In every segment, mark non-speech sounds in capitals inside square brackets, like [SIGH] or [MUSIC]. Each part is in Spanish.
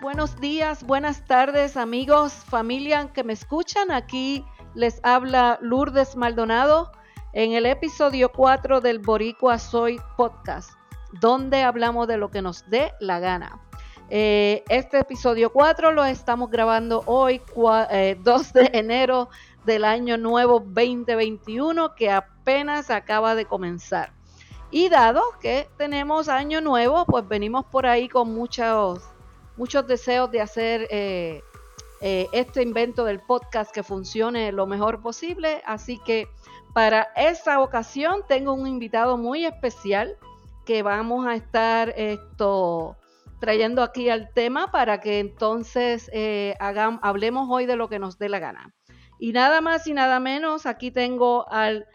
buenos días, buenas tardes, amigos, familia que me escuchan. Aquí les habla Lourdes Maldonado en el episodio 4 del Boricua Soy Podcast, donde hablamos de lo que nos dé la gana. Eh, este episodio 4 lo estamos grabando hoy, 2 eh, [LAUGHS] de enero del año nuevo 2021, que apenas acaba de comenzar. Y dado que tenemos año nuevo, pues venimos por ahí con muchos, muchos deseos de hacer eh, eh, este invento del podcast que funcione lo mejor posible. Así que para esta ocasión tengo un invitado muy especial que vamos a estar esto trayendo aquí al tema para que entonces eh, hablemos hoy de lo que nos dé la gana. Y nada más y nada menos, aquí tengo al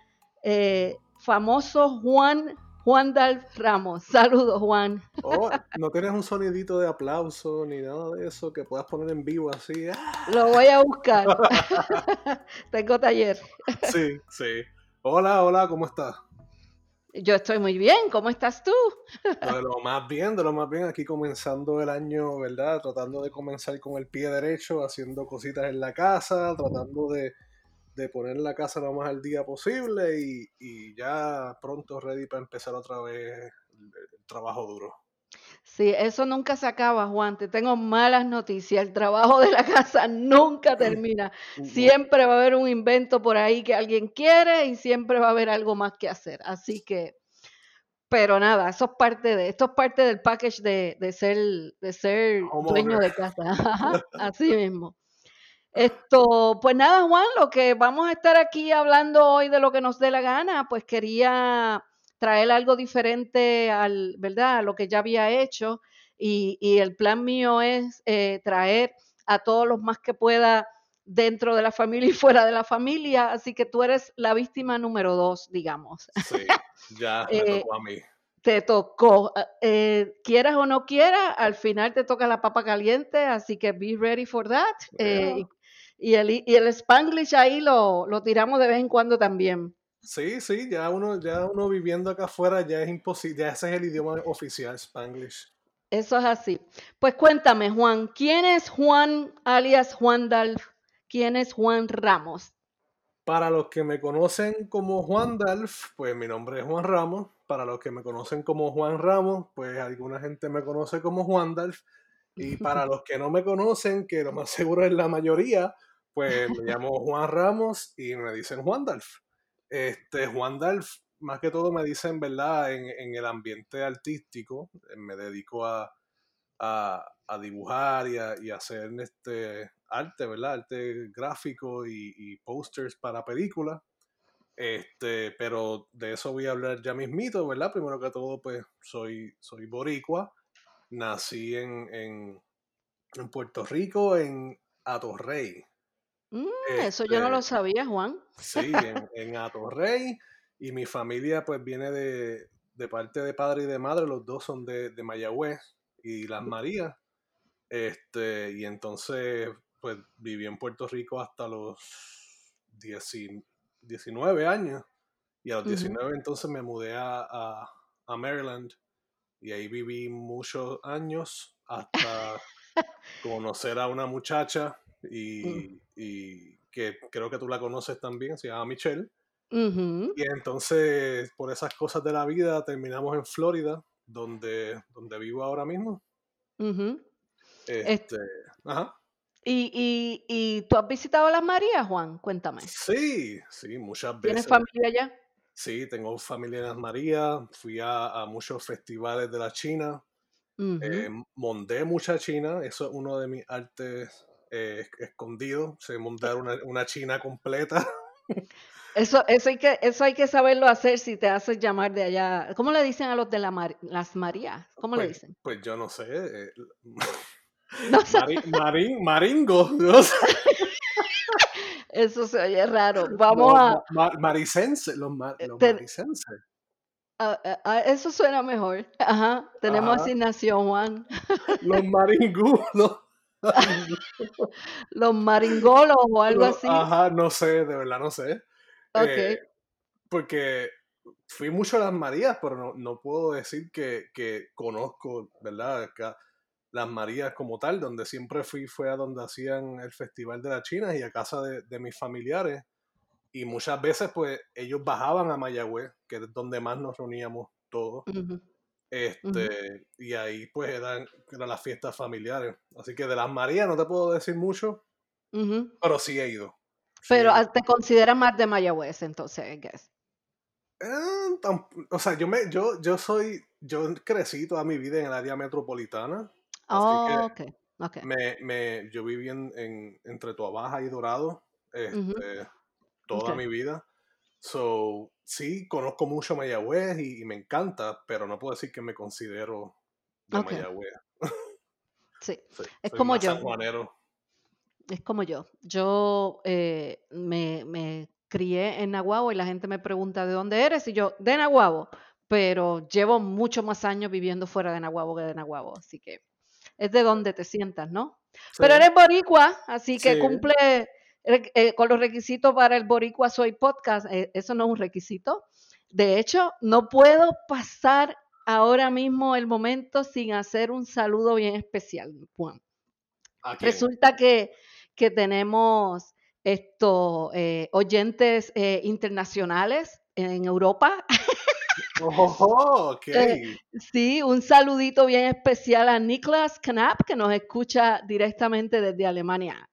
famoso Juan Juan Dalf Ramos. Saludos, Juan. Oh, no tienes un sonidito de aplauso ni nada de eso que puedas poner en vivo así. ¡ah! Lo voy a buscar. [LAUGHS] Tengo taller. Sí, sí. Hola, hola, ¿cómo estás? Yo estoy muy bien, ¿cómo estás tú? De lo más bien, de lo más bien, aquí comenzando el año, ¿verdad? Tratando de comenzar con el pie derecho, haciendo cositas en la casa, tratando de de poner la casa lo más al día posible y, ya pronto ready para empezar otra vez el, trabajo duro. Sí, eso nunca se acaba, Juan. Te tengo malas noticias. El trabajo de la casa nunca termina. Siempre va a haber un invento por ahí que alguien quiere y siempre va a haber algo más que hacer. Así que, pero nada, eso es parte de, esto es parte del package de, de ser, de ser dueño de casa. [LAUGHS] Así mismo. Esto, pues nada, Juan, lo que vamos a estar aquí hablando hoy de lo que nos dé la gana, pues quería traer algo diferente al, ¿verdad? A lo que ya había hecho y, el plan mío es eh, traer a todos los más que pueda dentro de la familia y [LAUGHS] fuera de la familia, así que tú eres la víctima número dos, digamos. Sí, ya [LAUGHS] me eh, tocó a mí. Te tocó, eh, quieras o no quieras, al final te toca la papa caliente, así que be ready for that. Y el, y el Spanglish ahí lo, lo tiramos de vez en cuando también. Sí, sí, ya uno, ya uno viviendo acá afuera ya es imposible, ya ese es el idioma oficial, Spanglish. Eso es así. Pues cuéntame, Juan, ¿quién es Juan alias Juan Dalf? ¿Quién es Juan Ramos? Para los que me conocen como Juan Dalf, pues mi nombre es Juan Ramos. Para los que me conocen como Juan Ramos, pues alguna gente me conoce como Juan Dalf. Y para [LAUGHS] los que no me conocen, que lo más seguro es la mayoría, pues me llamo Juan Ramos y me dicen Juan Dalf. Este, Juan Dalf, más que todo me dicen, ¿verdad? En, el ambiente artístico, eh, me dedico a, dibujar y a, hacer este arte, ¿verdad? Arte gráfico y, posters para películas. Este, pero de eso voy a hablar ya mismito, ¿verdad? Primero que todo, pues soy, soy boricua. Nací en, en, en Puerto Rico, en Atorrey. Mm, eso yo no lo este, sabía, Juan. Sí, en, en Atorrey. Y mi familia pues viene de, parte de padre y de madre, los dos son de, de Mayagüez y Las Marías. Este, y entonces pues viví en Puerto Rico hasta los 19 años. Y a los 19 entonces me mudé a, a, Maryland y ahí viví muchos años hasta [LAUGHS] conocer a una muchacha Mm. Y, que creo que tú la conoces también, se llama Michelle. Y entonces, por esas cosas de la vida, terminamos en Florida, donde, donde vivo ahora mismo. este, ajá. ¿Y, y, tú has visitado las Marías, Juan? Cuéntame. Sí, sí, muchas ¿Tienes veces. familia allá? Sí, tengo familia en las Marías, fui a, muchos festivales de la China, eh, monté mucha China, eso es uno de mis artes eh, escondido, se montar una, una china completa. [LAUGHS] Eso, eso, hay que, eso hay que saberlo hacer si te haces llamar de allá. ¿Cómo le dicen a los de la las Marías? ¿Cómo le pues, dicen? Pues yo no sé. Eh, [LAUGHS] [LAUGHS] marín, maringo. Eso se oye raro. Vamos a. maricense, los, maricenses. Ah, ah, eso suena mejor. Ajá. Tenemos asignación, Juan. Los maringudos. Los [LAUGHS] maringolos o algo así. Ajá, no sé, de verdad no sé. Eh, porque fui mucho a las Marías, pero no, puedo decir que, conozco, ¿verdad? las Marías como tal, donde siempre fui fue a donde hacían el Festival de las Chinas y a casa de, mis familiares. Y muchas veces pues ellos bajaban a Mayagüez, que es donde más nos reuníamos todos. Este, y ahí pues eran, las fiestas familiares. Así que de las Marías no te puedo decir mucho, pero sí he ido. pero te consideras más de Mayagüez entonces, guess. Eh, o sea, yo me, yo, yo soy, yo crecí toda mi vida en el área metropolitana. Oh, Me, me, yo viví en, en, entre Tuabaja y Dorado este, toda mi vida. So, sí, conozco mucho Mayagüez y, me encanta, pero no puedo decir que me considero de Mayagüez. sí, [LAUGHS] es como yo. Es como yo. Yo eh, me, me, crié en Nahuabo y la gente me pregunta de dónde eres y yo, de Nahuabo, pero llevo muchos más años viviendo fuera de Nahuabo que de Nahuabo, así que es de donde te sientas, ¿no? Pero eres boricua, así que cumple eh, con los requisitos para el Boricua Soy Podcast. Eh, eso no es un requisito. De hecho, no puedo pasar ahora mismo el momento sin hacer un saludo bien especial, Juan. Resulta que, que, tenemos estos eh, oyentes internacionales en Europa. Oh, [LAUGHS] okay. sí, un saludito bien especial a Niklas Knapp, que nos escucha directamente desde Alemania.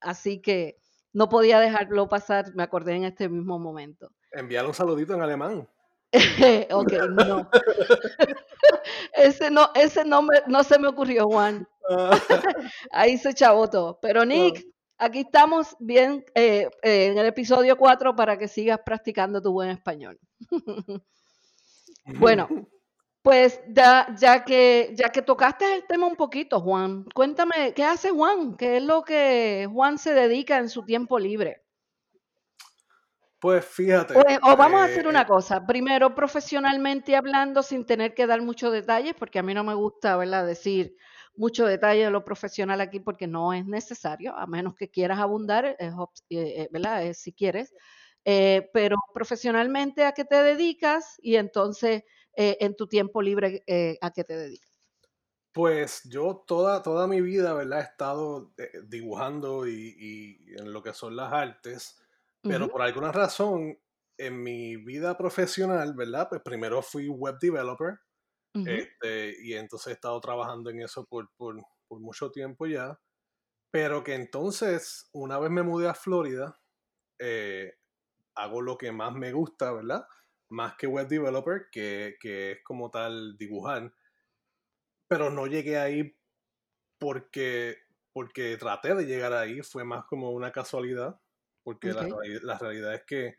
Así que no podía dejarlo pasar, me acordé en este mismo momento. Enviar un saludito en alemán. [LAUGHS] ok, no. [LAUGHS] ese no, ese no, no se me ocurrió, Juan. Ah. [LAUGHS] Ahí se chavó Pero Nick, aquí estamos bien eh, eh, en el episodio 4 para que sigas practicando tu buen español. bueno, pues ya, ya, que, ya que tocaste el tema un poquito, Juan, cuéntame, ¿qué hace Juan? ¿Qué es lo que Juan se dedica en su tiempo libre? Pues fíjate. O, vamos a hacer una eh, cosa. Primero, profesionalmente hablando, sin tener que dar muchos detalles, porque a mí no me gusta, ¿verdad?, decir mucho detalle de lo profesional aquí, porque no es necesario, a menos que quieras abundar, eh, ¿verdad?, si quieres. Eh, pero profesionalmente, ¿a qué te dedicas? Y entonces eh, en tu tiempo libre eh, a qué te dedicas? Pues yo toda, toda mi vida, ¿verdad? He estado eh, dibujando y, en lo que son las artes, pero por alguna razón en mi vida profesional, ¿verdad? Pues primero fui web developer este, y entonces he estado trabajando en eso por, por, por, mucho tiempo ya, pero que entonces una vez me mudé a Florida, hago lo que más me gusta, ¿verdad? Más que web developer, que, es como tal dibujar. Pero no llegué ahí porque, porque traté de llegar ahí, fue más como una casualidad, porque la, realidad es que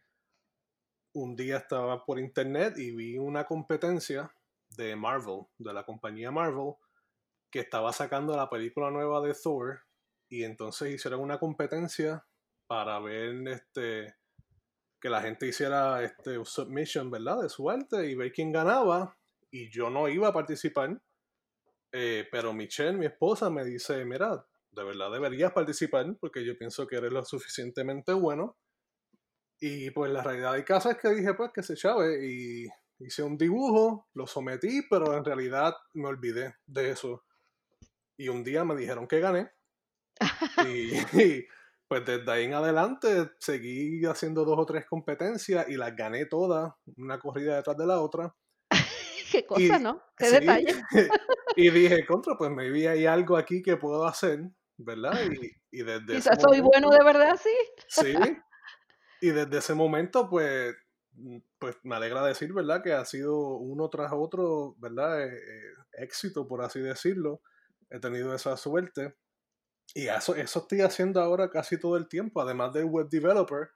un día estaba por internet y vi una competencia de Marvel, de la compañía Marvel, que estaba sacando la película nueva de Thor y entonces hicieron una competencia para ver este que la gente hiciera este submission, ¿verdad? De su arte y ver quién ganaba. Y yo no iba a participar. Eh, pero Michelle, mi esposa, me dice, mira, de verdad deberías participar porque yo pienso que eres lo suficientemente bueno. Y pues la realidad de casa es que dije, pues que se chave. Y hice un dibujo, lo sometí, pero en realidad me olvidé de eso. Y un día me dijeron que gané. [LAUGHS] y, pues desde ahí en adelante seguí haciendo dos o tres competencias y las gané todas, una corrida detrás de la otra. [LAUGHS] Qué cosa, ¿no? Qué detalle. [LAUGHS] y dije, contra, pues me vi hay algo aquí que puedo hacer, ¿verdad? Y, y desde [LAUGHS] Quizás soy bueno de verdad, sí. Sí. Y desde ese momento, pues, pues me alegra decir, ¿verdad? Que ha sido uno tras otro, ¿verdad? Eh, eh, éxito, por así decirlo. He tenido esa suerte. Y eso, eso estoy haciendo ahora casi todo el tiempo. Además de web developer,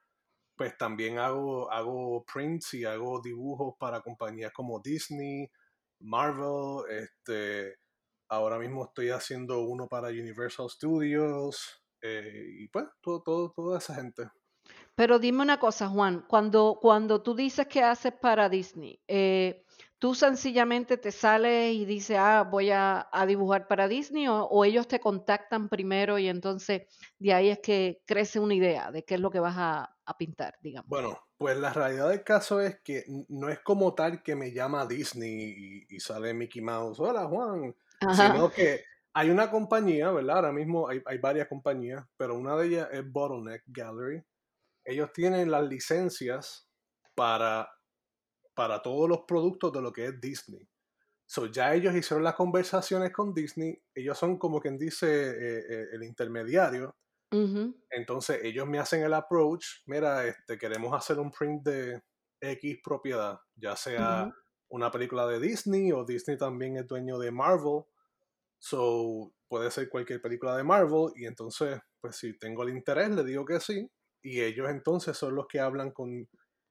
pues también hago, hago prints y hago dibujos para compañías como Disney, Marvel, este, ahora mismo estoy haciendo uno para Universal Studios eh, y pues todo, todo, toda esa gente. Pero dime una cosa, Juan, cuando, cuando tú dices que haces para Disney, eh, tú sencillamente te sales y dices, ah, voy a, dibujar para Disney, o, ellos te contactan primero y entonces de ahí es que crece una idea de qué es lo que vas a, pintar, digamos. Bueno, pues la realidad del caso es que no es como tal que me llama Disney y, sale Mickey Mouse, hola Juan, sino que Hay una compañía, ¿verdad? Ahora mismo hay, hay varias compañías, pero una de ellas es Bottleneck Gallery. Ellos tienen las licencias para, para todos los productos de lo que es Disney. So, ya ellos hicieron las conversaciones con Disney, ellos son como quien dice eh, eh, el intermediario. Entonces ellos me hacen el approach, mira, este, queremos hacer un print de X propiedad, ya sea una película de Disney o Disney también es dueño de Marvel. So, puede ser cualquier película de Marvel y entonces, pues si tengo el interés, le digo que sí. Y ellos entonces son los que hablan con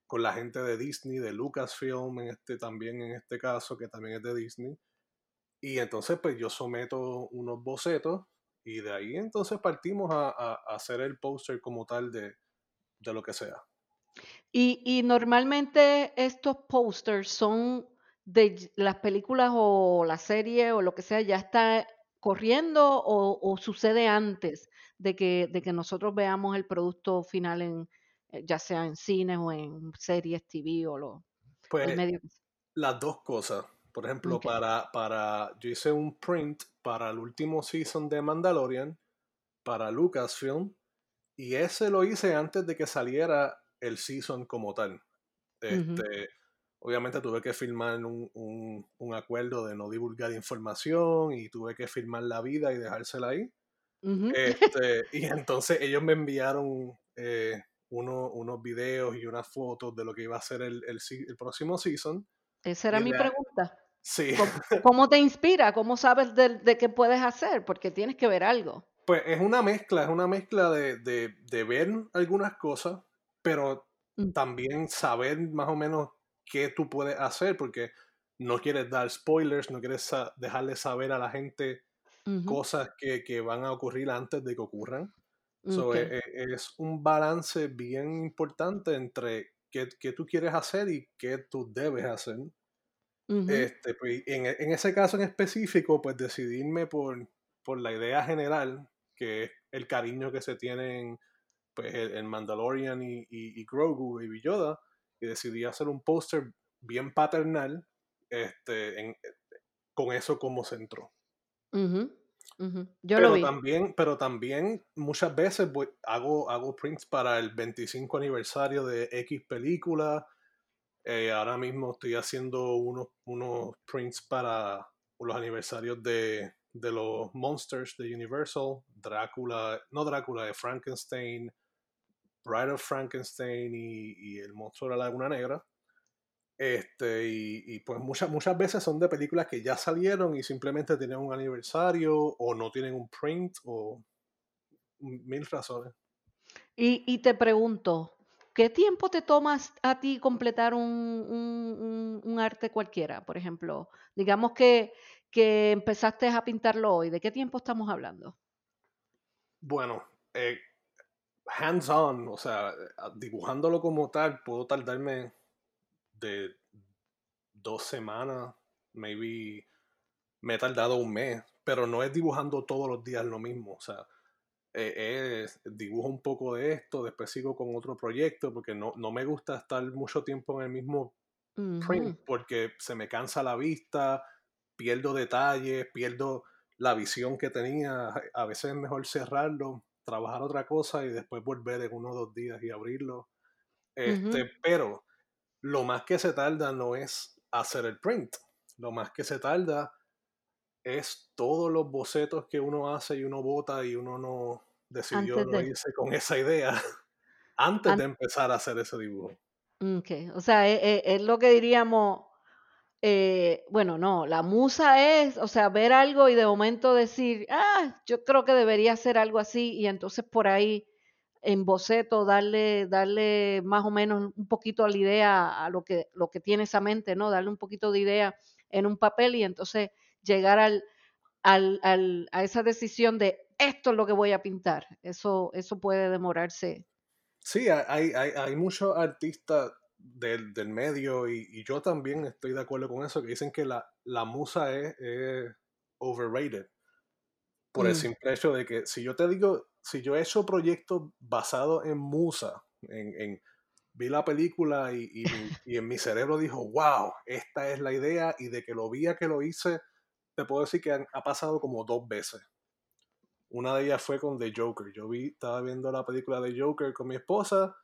con la gente de Disney, de Lucasfilm, en este, también en este caso, que también es de Disney. Y entonces, pues yo someto unos bocetos y de ahí entonces partimos a, hacer el póster como tal de, lo que sea. Y, y normalmente estos posters son de las películas o la serie o lo que sea, ya está corriendo o, o sucede antes de que, de que nosotros veamos el producto final en, ya sea en cines o en series TV o lo, pues, Las dos cosas. Por ejemplo, para, para, yo hice un print para el último season de Mandalorian, para Lucasfilm, y ese lo hice antes de que saliera el season como tal. Este, Obviamente tuve que firmar un, un, acuerdo de no divulgar información y tuve que firmar la vida y dejársela ahí. este, y entonces ellos me enviaron eh, unos videos y unas fotos de lo que iba a ser el, el, próximo season. Esa era mi pregunta. Sí. [LAUGHS] ¿Cómo, te inspira? ¿Cómo sabes de, qué puedes hacer? Porque tienes que ver algo. Pues es una mezcla, es una mezcla de, de, ver algunas cosas, pero mm. también saber más o menos qué tú puedes hacer, porque no quieres dar spoilers, no quieres dejarle saber a la gente cosas que, que, van a ocurrir antes de que ocurran. E, e, es, un balance bien importante entre qué, qué, tú quieres hacer y qué tú debes hacer. este, pues, en, en, ese caso en específico, pues decidirme por, por la idea general, que es el cariño que se tienen pues, el, Mandalorian y, y, y, Grogu, y Yoda, y decidí hacer un póster bien paternal este, en, con eso como centro. Yo pero lo vi. También, pero también muchas veces hago, hago prints para el 25 aniversario de X película. Eh, ahora mismo estoy haciendo unos, unos prints para los aniversarios de, de los Monsters de Universal, Drácula, no Drácula, de Frankenstein, Bride of Frankenstein y, y El monstruo de la Laguna Negra. Este, y, pues muchas, muchas veces son de películas que ya salieron y simplemente tienen un aniversario o no tienen un print o mil razones. Y, te pregunto, ¿qué tiempo te tomas a ti completar un, un, arte cualquiera? Por ejemplo, digamos que, que, empezaste a pintarlo hoy, ¿de qué tiempo estamos hablando? Bueno, eh, hands-on, o sea, dibujándolo como tal, puedo tardarme de dos semanas, maybe me he tardado un mes, pero no es dibujando todos los días lo mismo, o sea, eh, dibujo un poco de esto, después sigo con otro proyecto, porque no, no me gusta estar mucho tiempo en el mismo print, porque se me cansa la vista, pierdo detalles, pierdo la visión que tenía, a veces es mejor cerrarlo, trabajar otra cosa y después volver en uno o dos días y abrirlo. Este, Pero lo más que se tarda no es hacer el print, lo más que se tarda es todos los bocetos que uno hace y uno vota y uno no decidió no irse con esa idea [LAUGHS] antes de empezar a hacer ese dibujo. Okay. O sea, es, e, es, lo que diríamos, eh, bueno, no, la musa es, o sea, ver algo y de momento decir, ah, yo creo que debería hacer algo así y entonces por ahí en boceto, darle, darle más o menos un poquito a la idea, a lo que, lo que tiene esa mente, ¿no? Darle un poquito de idea en un papel y entonces llegar al, al, al, a esa decisión de esto es lo que voy a pintar. Eso, eso puede demorarse. Sí, hay, hay, hay muchos artistas del, del medio y, y, yo también estoy de acuerdo con eso, que dicen que la, la musa es, es overrated por el mm. simple hecho de que si yo te digo, si yo he hecho proyectos basados en musa, en, vi la película [LAUGHS] y, en mi cerebro dijo, wow, esta es la idea y de que lo vi a que lo hice, te puedo decir que ha pasado como dos veces. Una de ellas fue con The Joker. Yo vi, estaba viendo la película de Joker con mi esposa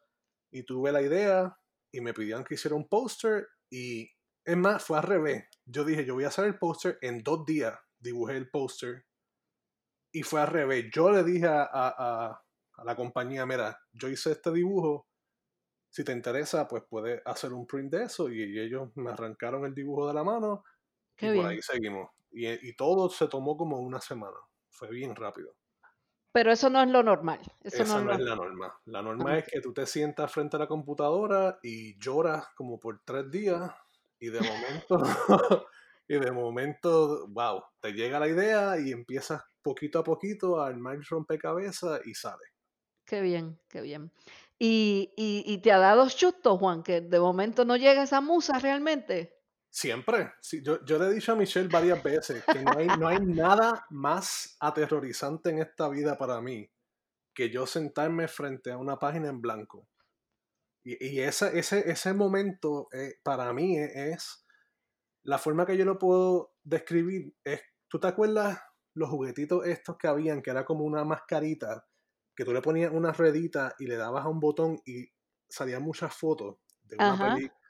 y tuve la idea y me pidieron que hiciera un póster y es más, fue al revés. Yo dije, yo voy a hacer el póster en dos días. Dibujé el póster y fue al revés. Yo le dije a, a, a, la compañía, mira, yo hice este dibujo. Si te interesa, pues puedes hacer un print de eso. Y, ellos me arrancaron el dibujo de la mano. y por ahí seguimos. Y, y todo se tomó como una semana fue bien rápido. Pero eso no es lo normal. Eso no, es la norma. La norma es que tú te sientas frente a la computadora y lloras como por tres días y de momento, [LAUGHS] y de momento, wow, te llega la idea y empiezas poquito a poquito a armar rompecabezas y sale. Qué bien, qué bien. ¿Y, y, y te ha dado chusto, Juan, que de momento no llega esa musa realmente? Siempre. yo, yo, le he dicho a Michelle varias veces que no hay, no hay nada más aterrorizante en esta vida para mí que yo sentarme frente a una página en blanco. Y, y ese, ese, ese momento eh, para mí e, es, la forma que yo lo puedo describir es, ¿tú te acuerdas los juguetitos estos que habían, que era como una mascarita, que tú le ponías una redita y le dabas a un botón y salían muchas fotos de una película?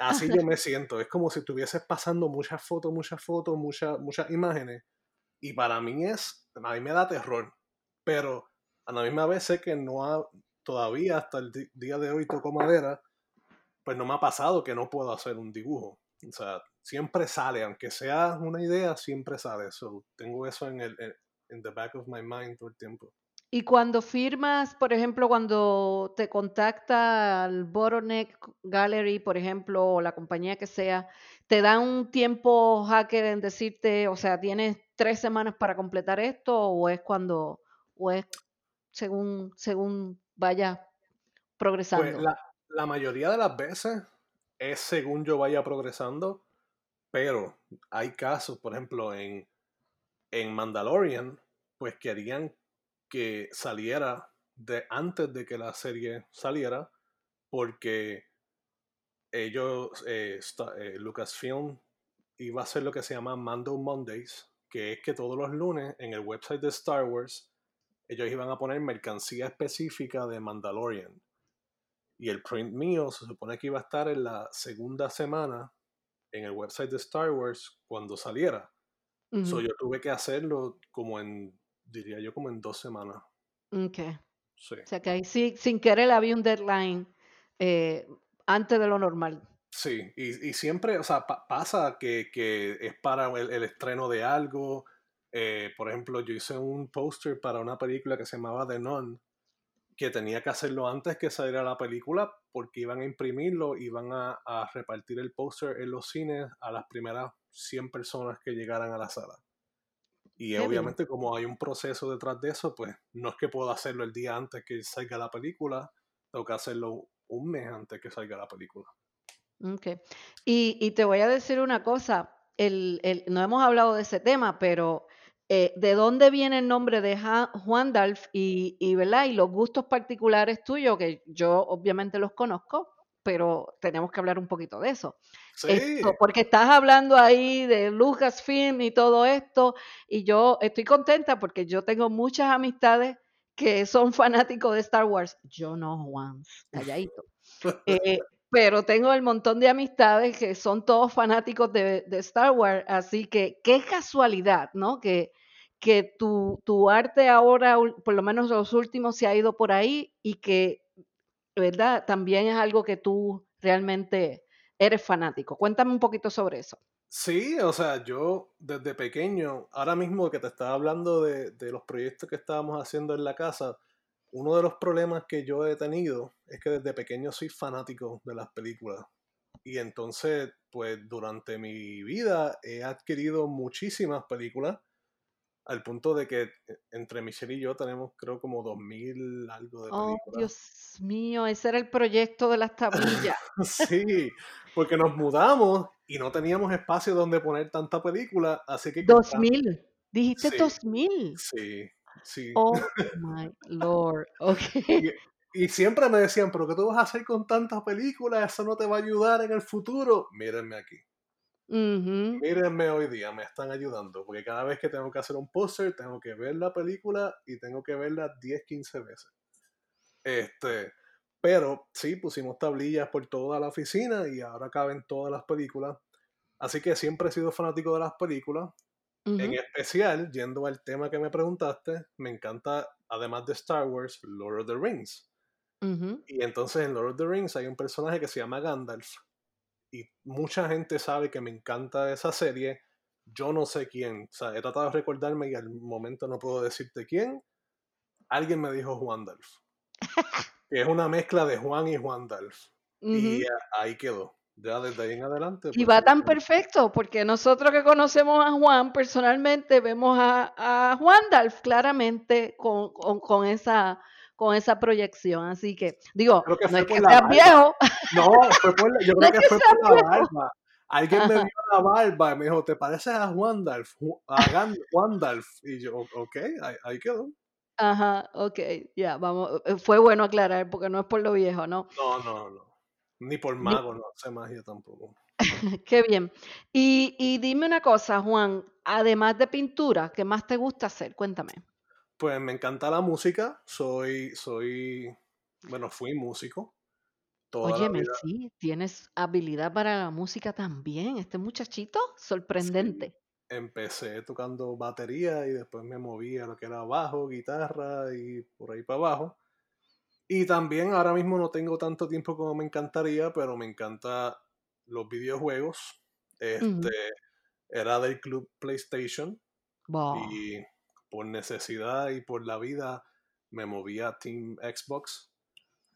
así yo me siento. Es como si estuvieses pasando muchas fotos, muchas fotos, muchas, muchas imágenes. Y para mí es, a mí me da terror. Pero a la misma vez sé que no ha, todavía hasta el día de hoy toco madera, pues no me ha pasado que no puedo hacer un dibujo. O sea, siempre sale, aunque sea una idea, siempre sale. eso tengo eso en el en the back of my mind todo el tiempo. Y cuando firmas, por ejemplo, cuando te contacta el Bottleneck Gallery, por ejemplo, o la compañía que sea, ¿te dan un tiempo hacker en decirte, o sea, tienes tres semanas para completar esto o es cuando, o es según, según vaya pues, progresando? la, la mayoría de las veces es según yo vaya progresando, pero hay casos, por ejemplo, en, en Mandalorian, pues querían que saliera de antes de que la serie saliera, porque ellos, eh, eh, Lucasfilm, iba a hacer lo que se llama Mando Mondays, que es que todos los lunes en el website de Star Wars ellos iban a poner mercancía específica de Mandalorian. Y el print mío se supone que iba a estar en la segunda semana en el website de Star Wars cuando saliera. So yo tuve que hacerlo como en diría yo como en dos semanas. Ok. Sí. O sea que ahí sí, sin querer había un deadline eh, antes de lo normal. Sí, y, y siempre, o sea, pasa que, que, es para el, estreno de algo. Eh, por ejemplo, yo hice un póster para una película que se llamaba The Nun, que tenía que hacerlo antes que saliera la película porque iban a imprimirlo, iban a, a repartir el póster en los cines a las primeras 100 personas que llegaran a la sala. Y obviamente como hay un proceso detrás de eso, pues no es que pueda hacerlo el día antes que salga la película, tengo que hacerlo un mes antes que salga la película. Ok. Y, y te voy a decir una cosa, el, el, no hemos hablado de ese tema, pero eh, ¿de dónde viene el nombre de Juan Dalf y, y, ¿verdad? y los gustos particulares tuyos, que yo obviamente los conozco, pero tenemos que hablar un poquito de eso. Sí. porque estás hablando ahí de Lucasfilm y todo esto, y yo estoy contenta porque yo tengo muchas amistades que son fanáticos de Star Wars. Yo no, Juan, calladito. [LAUGHS] Eh, pero tengo el montón de amistades que son todos fanáticos de, de Star Wars, así que qué casualidad, ¿no? Que, que tu, tu arte ahora, por lo menos los últimos, se ha ido por ahí y que ¿verdad? También es algo que tú realmente eres fanático. Cuéntame un poquito sobre eso. Sí, o sea, yo desde pequeño, ahora mismo que te estaba hablando de, los proyectos que estábamos haciendo en la casa, uno de los problemas que yo he tenido es que desde pequeño soy fanático de las películas. Y entonces, pues durante mi vida he adquirido muchísimas películas al punto de que eh, entre Michelle y yo tenemos creo como 2000 algo de películas. Oh, Dios mío, ese era el proyecto de las tablillas. [LAUGHS] sí, porque nos mudamos y no teníamos espacio donde poner tanta película, así que... 2000, dijiste 2000. Sí, sí. Oh, [LAUGHS] my lord, ok. Y, siempre me decían, pero ¿qué tú vas a hacer con tantas películas? Eso no te va a ayudar en el futuro. Mírenme aquí. Mírenme hoy día, me están ayudando, porque cada vez que tengo que hacer un póster, tengo que ver la película y tengo que verla 10, 15 veces. Este, pero sí, pusimos tablillas por toda la oficina y ahora caben todas las películas. Así que siempre he sido fanático de las películas. En especial, yendo al tema que me preguntaste, me encanta, además de Star Wars, Lord of the Rings. Y entonces en Lord of the Rings hay un personaje que se llama Gandalf. Y mucha gente sabe que me encanta esa serie. Yo no sé quién. O sea, he tratado de recordarme y al momento no puedo decirte quién. Alguien me dijo Juan Dalf. [LAUGHS] que es una mezcla de Juan y Juan Dalf. Y ahí quedó. Ya desde ahí en adelante. y pues, va tan perfecto, porque nosotros que conocemos a Juan personalmente vemos a, a Juan Dalf claramente con, con, esa con esa proyección. Así que, digo, no es que seas viejo. No, fue por, yo [LAUGHS] creo que, fue por la barba. Alguien me vio la barba y me dijo, ¿te pareces a Juan Dalf? A Juan Dalf. Y yo, ok, ahí quedó. Ajá, ok, ya, vamos. Eh, fue bueno aclarar porque no es por lo viejo, ¿no? No, no, no. Ni por mago, no sé magia tampoco. [LAUGHS] Qué bien. Y, y dime una cosa, Juan, además de pintura, ¿qué más te gusta hacer? Cuéntame. Pues me encanta la música, soy, soy, bueno, fui músico. Oye, sí, tienes habilidad para la música también, este muchachito, sorprendente empecé tocando batería y después me moví a lo que era bajo, guitarra y por ahí para abajo. Y también ahora mismo no tengo tanto tiempo como me encantaría, pero me encanta los videojuegos. Este era del club PlayStation y por necesidad y por la vida me moví a Team Xbox.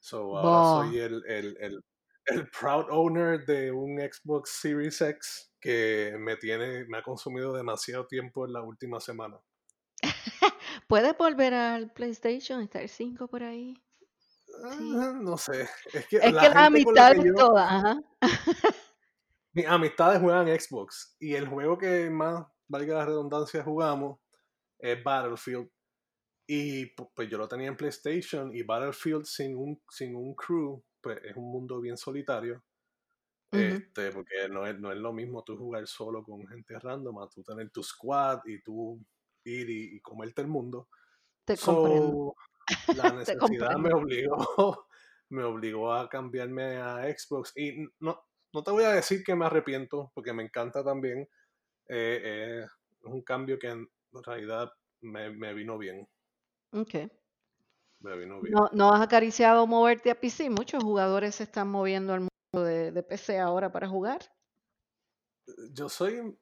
So ahora soy el, el, el proud owner de un Xbox Series X que me tiene, me ha consumido demasiado tiempo en la última semana. [LAUGHS] ¿Puedes volver al PlayStation? ¿Está el 5 por ahí? [LAUGHS] No sé. Es que, es la, que amistad es toda. Mis amistades juegan Xbox y el juego que más, valga la redundancia, jugamos es Battlefield. Y pues yo lo tenía en PlayStation y Battlefield sin un, sin un crew, pues es un mundo bien solitario. Este, porque no es, no es lo mismo tú jugar solo con gente random, a tú tener tu squad y tú ir y, comerte el mundo. Te so, La [LAUGHS] necesidad me obligó, [LAUGHS] me obligó a cambiarme a Xbox. Y no, no te voy a decir que me arrepiento, porque me encanta también. Eh, eh, es un cambio que en realidad me, me vino bien. Ok. Me vino bien. ¿No, ¿No has acariciado moverte a PC? Muchos jugadores se están moviendo al mundo de, PC ahora para jugar? Yo soy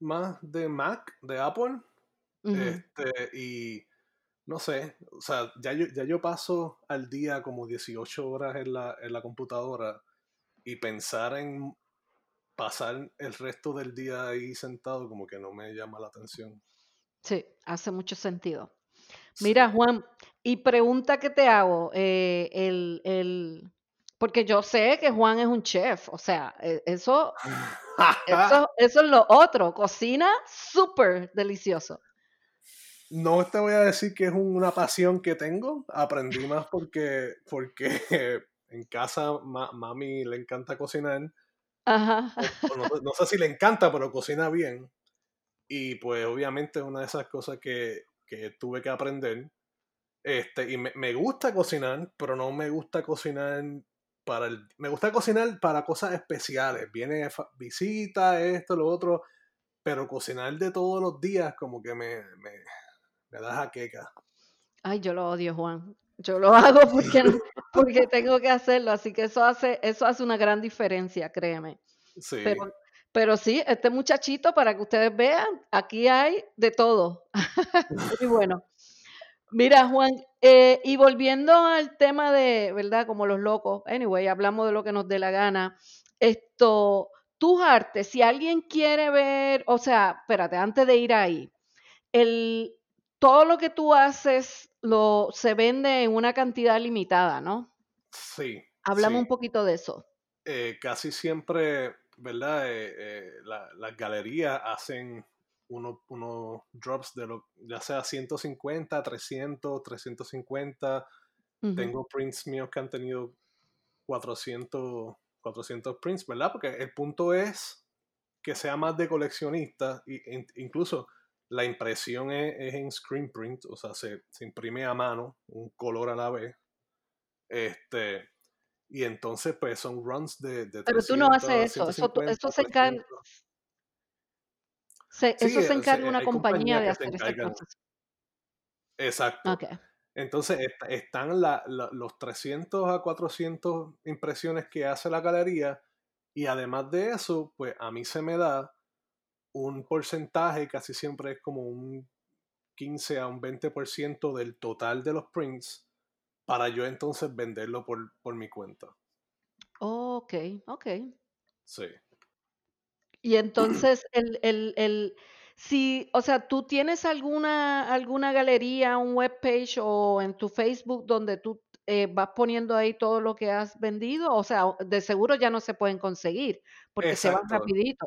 más de Mac, de Apple. este, y no sé, o sea, ya yo, ya yo paso al día como 18 horas en la, en la computadora y pensar en pasar el resto del día ahí sentado como que no me llama la atención. Sí, hace mucho sentido. Mira, Juan, y pregunta que te hago, eh, el, el, porque yo sé que Juan es un chef, o sea, e, eso, [LAUGHS] eso, eso es lo otro, cocina súper delicioso. No te voy a decir que es una pasión que tengo, aprendí [LAUGHS] más porque, porque [LAUGHS] en casa mami le encanta cocinar. Ajá. [LAUGHS] No, sé si le encanta, pero cocina bien. Y pues obviamente es una de esas cosas que, que tuve que aprender. Este, y me, me, gusta cocinar, pero no me gusta cocinar para el, me gusta cocinar para cosas especiales. Viene visita, esto, lo otro. Pero cocinar de todos los días como que me, me, me da jaqueca. Ay, yo lo odio, Juan. Yo lo [LAUGHS] hago porque, porque tengo que hacerlo. Así que eso hace, eso hace una gran diferencia, créeme. Sí. Pero, pero sí, este muchachito, para que ustedes vean, aquí hay de todo. [LAUGHS] Muy bueno. Mira, Juan, eh, y volviendo al tema de, ¿verdad? Como los locos, anyway, hablamos de lo que nos dé la gana. Esto, tus artes, si alguien quiere ver, o sea, espérate, antes de ir ahí, el, todo lo que tú haces lo, se vende en una cantidad limitada, ¿no? Sí. Hablamos un poquito de eso. Eh, casi siempre, ¿verdad? Eh, las galerías hacen unos drops de lo, ya sea 150, 300, 350. Tengo prints míos que han tenido 400, 400 prints, ¿verdad? Porque el punto es que sea más de coleccionista, y, incluso la impresión es, en screen print, o sea, se, imprime a mano, un color a la vez. Este, y entonces, pues son runs de. de Pero tú no haces eso, eso, eso se encarga. eso se encarga una compañía, de hacer este proceso. Exacto. Entonces están los 300 a 400 impresiones que hace la galería y además de eso, pues a mí se me da un porcentaje, casi siempre es como un 15 a un 20% del total de los prints para yo entonces venderlo por, por mi cuenta. ok, ok. Sí. Y entonces el, el, el, si, o sea, tú tienes alguna, alguna galería, un webpage o en tu Facebook donde tú eh, vas poniendo ahí todo lo que has vendido, o sea, de seguro ya no se pueden conseguir porque se van rapidito.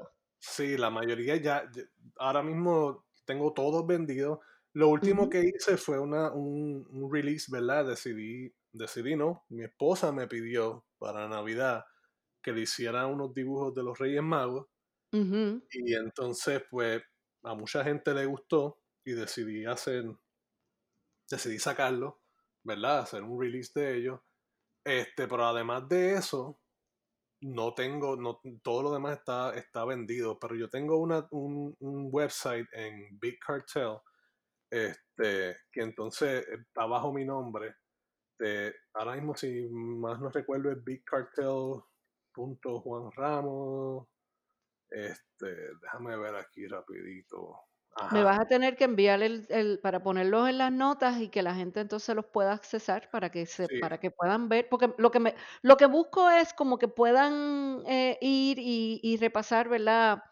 Sí, la mayoría ya, ahora mismo tengo todos vendidos. Lo último que hice fue una, un, release, ¿verdad? Decidí, decidí, ¿no? Mi esposa me pidió para Navidad que le hiciera unos dibujos de los Reyes Magos. Y entonces, pues, a mucha gente le gustó y decidí hacer, decidí sacarlo, ¿verdad? Hacer un release de ellos. Este, pero además de eso, no tengo, no, todo lo demás está, está vendido, pero yo tengo una, un, website en Big Cartel, este, que entonces está bajo mi nombre. De, ahora mismo, si más no recuerdo, es bigcartel.juanramos. Este, déjame ver aquí rapidito. Me vas a tener que enviar el, para ponerlos en las notas y que la gente entonces los pueda accesar para que se, para que puedan ver, porque lo que me, lo que busco es como que puedan eh, ir y, repasar, ¿verdad?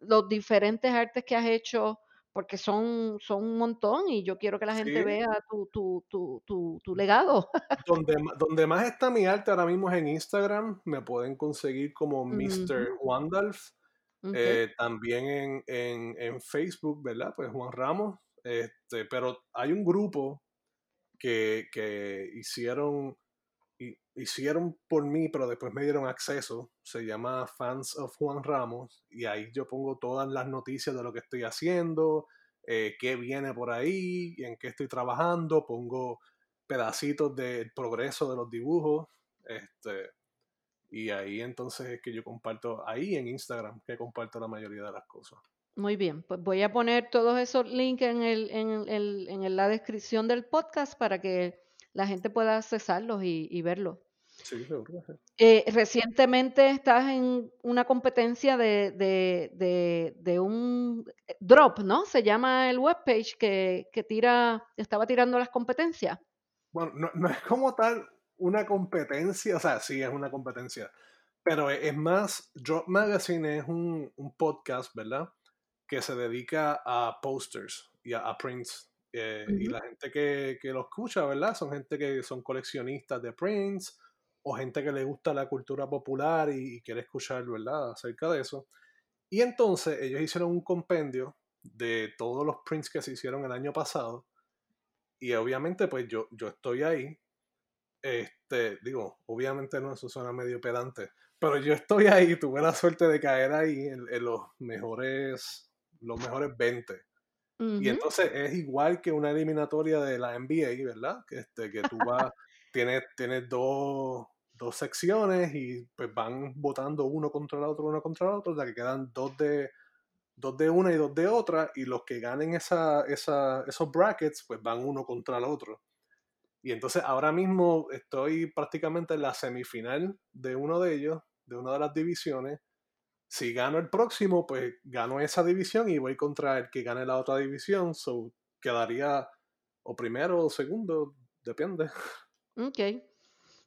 Los diferentes artes que has hecho, porque son, son un montón y yo quiero que la gente vea tu, tu, tu, tu, tu legado. donde, donde más está mi arte ahora mismo es en Instagram, me pueden conseguir como Mr. Wandalf. Eh, también en, Facebook, ¿verdad? Pues Juan Ramos. Este, pero hay un grupo que, hicieron, hicieron por mí, pero después me dieron acceso. Se llama Fans of Juan Ramos. Y ahí yo pongo todas las noticias de lo que estoy haciendo, eh, qué viene por ahí, en qué estoy trabajando. Pongo pedacitos del progreso de los dibujos. Este, y ahí entonces es que yo comparto, ahí en Instagram, que comparto la mayoría de las cosas. Muy bien, pues voy a poner todos esos links en, el, en, el, en la descripción del podcast para que la gente pueda accesarlos y, y verlos. Sí, seguro. Eh, recientemente estás en una competencia de, de, de, de, un drop, ¿no? Se llama el webpage que, que tira, estaba tirando las competencias. Bueno, no, no es como tal una competencia, o sea, sí es una competencia, pero e, es más, Drop Magazine es un, podcast, ¿verdad? Que se dedica a posters y a, prints. Eh, y la gente que, lo escucha, ¿verdad? Son gente que son coleccionistas de prints o gente que le gusta la cultura popular y, quiere escuchar, ¿verdad? Acerca de eso. Y entonces ellos hicieron un compendio de todos los prints que se hicieron el año pasado. Y obviamente, pues yo, yo estoy ahí este, digo, obviamente no, eso suena medio pedante, pero yo estoy ahí, tuve la suerte de caer ahí en, los mejores, los mejores 20. Y entonces es igual que una eliminatoria de la NBA, ¿verdad? Que, este, que tú vas, [LAUGHS] tienes, tienes dos, dos secciones y pues van votando uno contra el otro, uno contra el otro, sea que quedan dos de, dos de una y dos de otra, y los que ganen esa, esa, esos brackets, pues van uno contra el otro. Y entonces ahora mismo estoy prácticamente en la semifinal de uno de ellos, de una de las divisiones. Si gano el próximo, pues gano esa división y voy contra el que gane la otra división. So quedaría o primero o segundo, depende. Ok.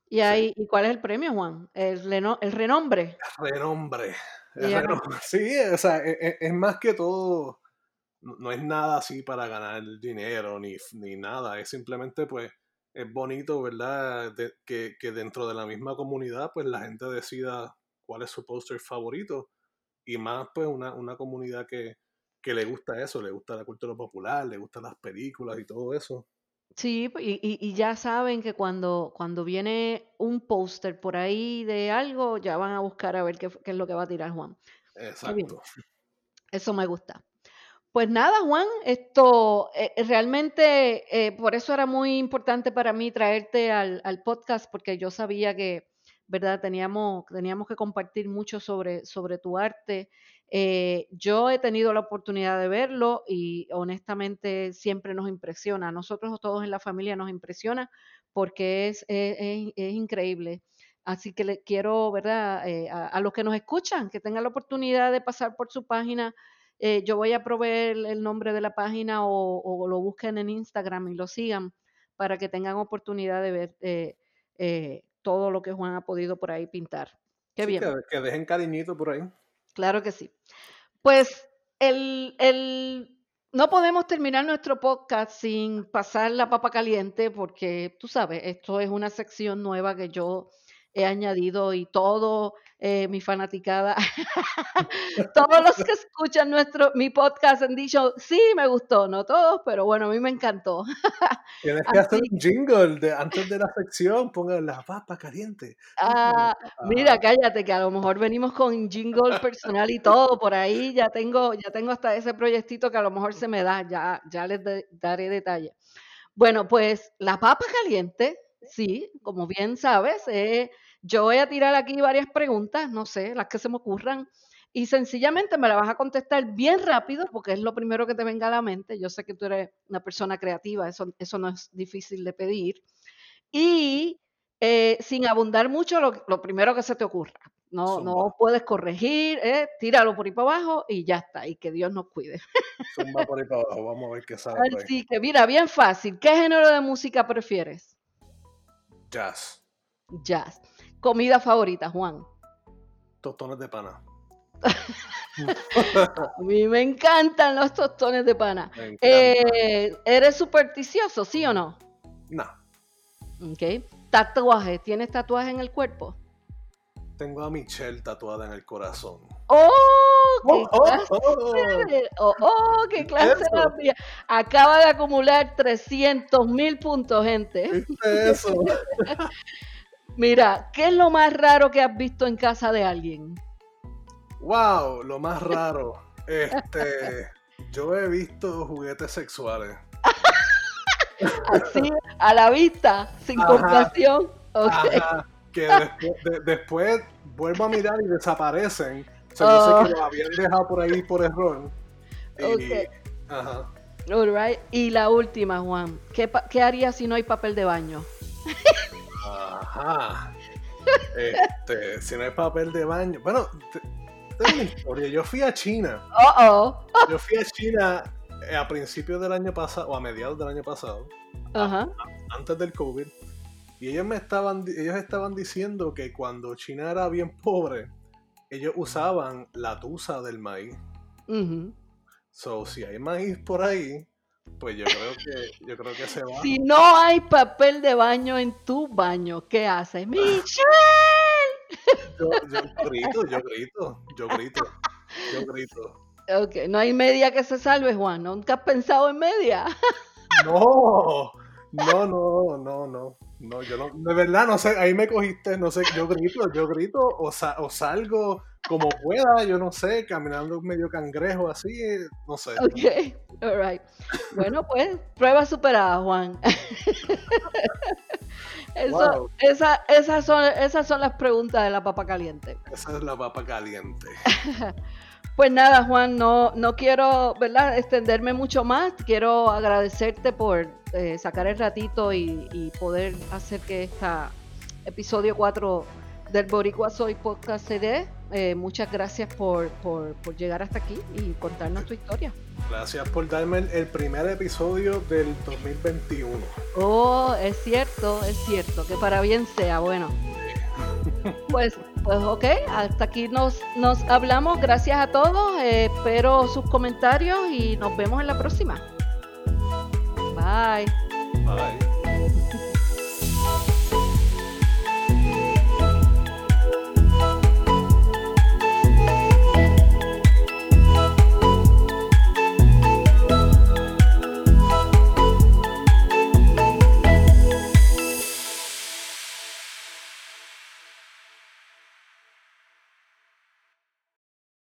¿Y, ahí, ¿y cuál es el premio, Juan? ¿El, el renombre? renombre. Sí, o sea, es, e, es, más que todo, no es nada así para ganar dinero ni, ni nada, es simplemente pues es bonito, ¿verdad? que, dentro de la misma comunidad, pues la gente decida cuál es su póster favorito. Y más, pues, una, comunidad que, le gusta eso, le gusta la cultura popular, le gustan las películas y todo eso. Sí, y, y, ya saben que cuando, cuando viene un póster por ahí de algo, ya van a buscar a ver qué, qué, es lo que va a tirar Juan. Exacto. Eso me gusta. Pues nada, Juan, esto eh, realmente eh, por eso era muy importante para mí traerte al, podcast, porque yo sabía que, ¿verdad? Teníamos, teníamos que compartir mucho sobre, sobre tu arte. Eh, yo he tenido la oportunidad de verlo y honestamente siempre nos impresiona. A nosotros todos en la familia nos impresiona porque es, es, es increíble. Así que le quiero, ¿verdad? a, los que nos escuchan, que tengan la oportunidad de pasar por su página eh, yo voy a proveer el nombre de la página o, lo busquen en Instagram y lo sigan para que tengan oportunidad de ver eh, eh, todo lo que Juan ha podido por ahí pintar. Qué bien. Que, dejen cariñito por ahí. Claro que sí. Pues el, el, no podemos terminar nuestro podcast sin pasar la papa caliente porque tú sabes, esto es una sección nueva que yo he añadido y todo eh, mi fanaticada, [LAUGHS] [LAUGHS] todos los que escuchan nuestro, mi podcast han dicho, sí, me gustó, no todos, pero bueno, a mí me encantó. [LAUGHS] Tienes que hacer un jingle de, antes de la sección, pongan la papa caliente. Ah, mira, cállate, que a lo mejor venimos con jingle personal y todo por ahí, ya tengo, ya tengo hasta ese proyectito que a lo mejor se me da, ya, ya les daré detalle. Bueno, pues la papa caliente, sí, como bien sabes, eh, yo voy a tirar aquí varias preguntas, no sé, las que se me ocurran, y sencillamente me las vas a contestar bien rápido, porque es lo primero que te venga a la mente. Yo sé que tú eres una persona creativa, eso, eso no es difícil de pedir. Y eh, sin abundar mucho, lo, primero que se te ocurra. No, no puedes corregir, eh, tíralo por ahí para abajo y ya está, y que Dios nos cuide. Zumba por ahí para abajo, vamos a ver qué sale. Así que mira, bien fácil. ¿Qué género de música prefieres? Jazz. Jazz. Comida favorita, Juan. Tostones de pana. [LAUGHS] a mí me encantan los tostones de pana. Eh, ¿Eres supersticioso, sí o no? No. Ok. Tatuaje. ¿Tienes tatuaje en el cuerpo? Tengo a Michelle tatuada en el corazón. ¡Oh! ¡Qué oh, oh, clase! Oh, oh, qué clase de Acaba de acumular 300 mil puntos, gente. ¿Viste eso? [LAUGHS] Mira, ¿qué es lo más raro que has visto en casa de alguien? Wow, lo más raro. Este, yo he visto juguetes sexuales. Así, a la vista, sin compasión. Okay. que después, vuelvo a mirar y desaparecen. O sea, yo sé que oh. lo habían dejado por ahí por error. Y, Ajá. All right. Y la última, Juan. ¿Qué, ¿Qué harías si no hay papel de baño? Ajá. Este, si no hay papel de baño. Bueno, tengo una historia. Yo fui a China. oh. [LAUGHS] Yo fui a China eh, a principios del año pasado, o a mediados del año pasado. Ajá. antes del COVID. Y ellos me estaban, ellos estaban diciendo que cuando China era bien pobre, ellos usaban la tusa del maíz. So, si hay maíz por ahí, pues yo creo que, yo creo que se va. Si no hay papel de baño en tu baño, ¿qué haces? ¡Michelle! Yo, grito, yo grito, yo grito, yo grito. Ok, no hay media que se salve, Juan. ¿Nunca has pensado en media? No, no, no, no, no. No, yo no, de verdad no sé, ahí me cogiste, no sé, yo grito, yo grito o, o salgo como pueda, yo no sé, caminando medio cangrejo así, no sé. Ok, alright. Bueno, pues, prueba superada, Juan. [LAUGHS] Eso, esa, esas, son, esas son las preguntas de la papa caliente. Esa es la papa caliente. [LAUGHS] Pues nada, Juan, no, no quiero ¿verdad? extenderme mucho más. Quiero agradecerte por eh, sacar el ratito y, poder hacer que este episodio 4 del Boricua Soy Podcast CD. Eh, muchas gracias por, por, llegar hasta aquí y contarnos tu historia. Gracias por darme el primer episodio del 2021. Oh, es cierto, es cierto, que para bien sea, bueno. [LAUGHS] Pues, pues ok, hasta aquí nos, nos hablamos. Gracias a todos. Eh, espero sus comentarios y nos vemos en la próxima. Bye. Bye.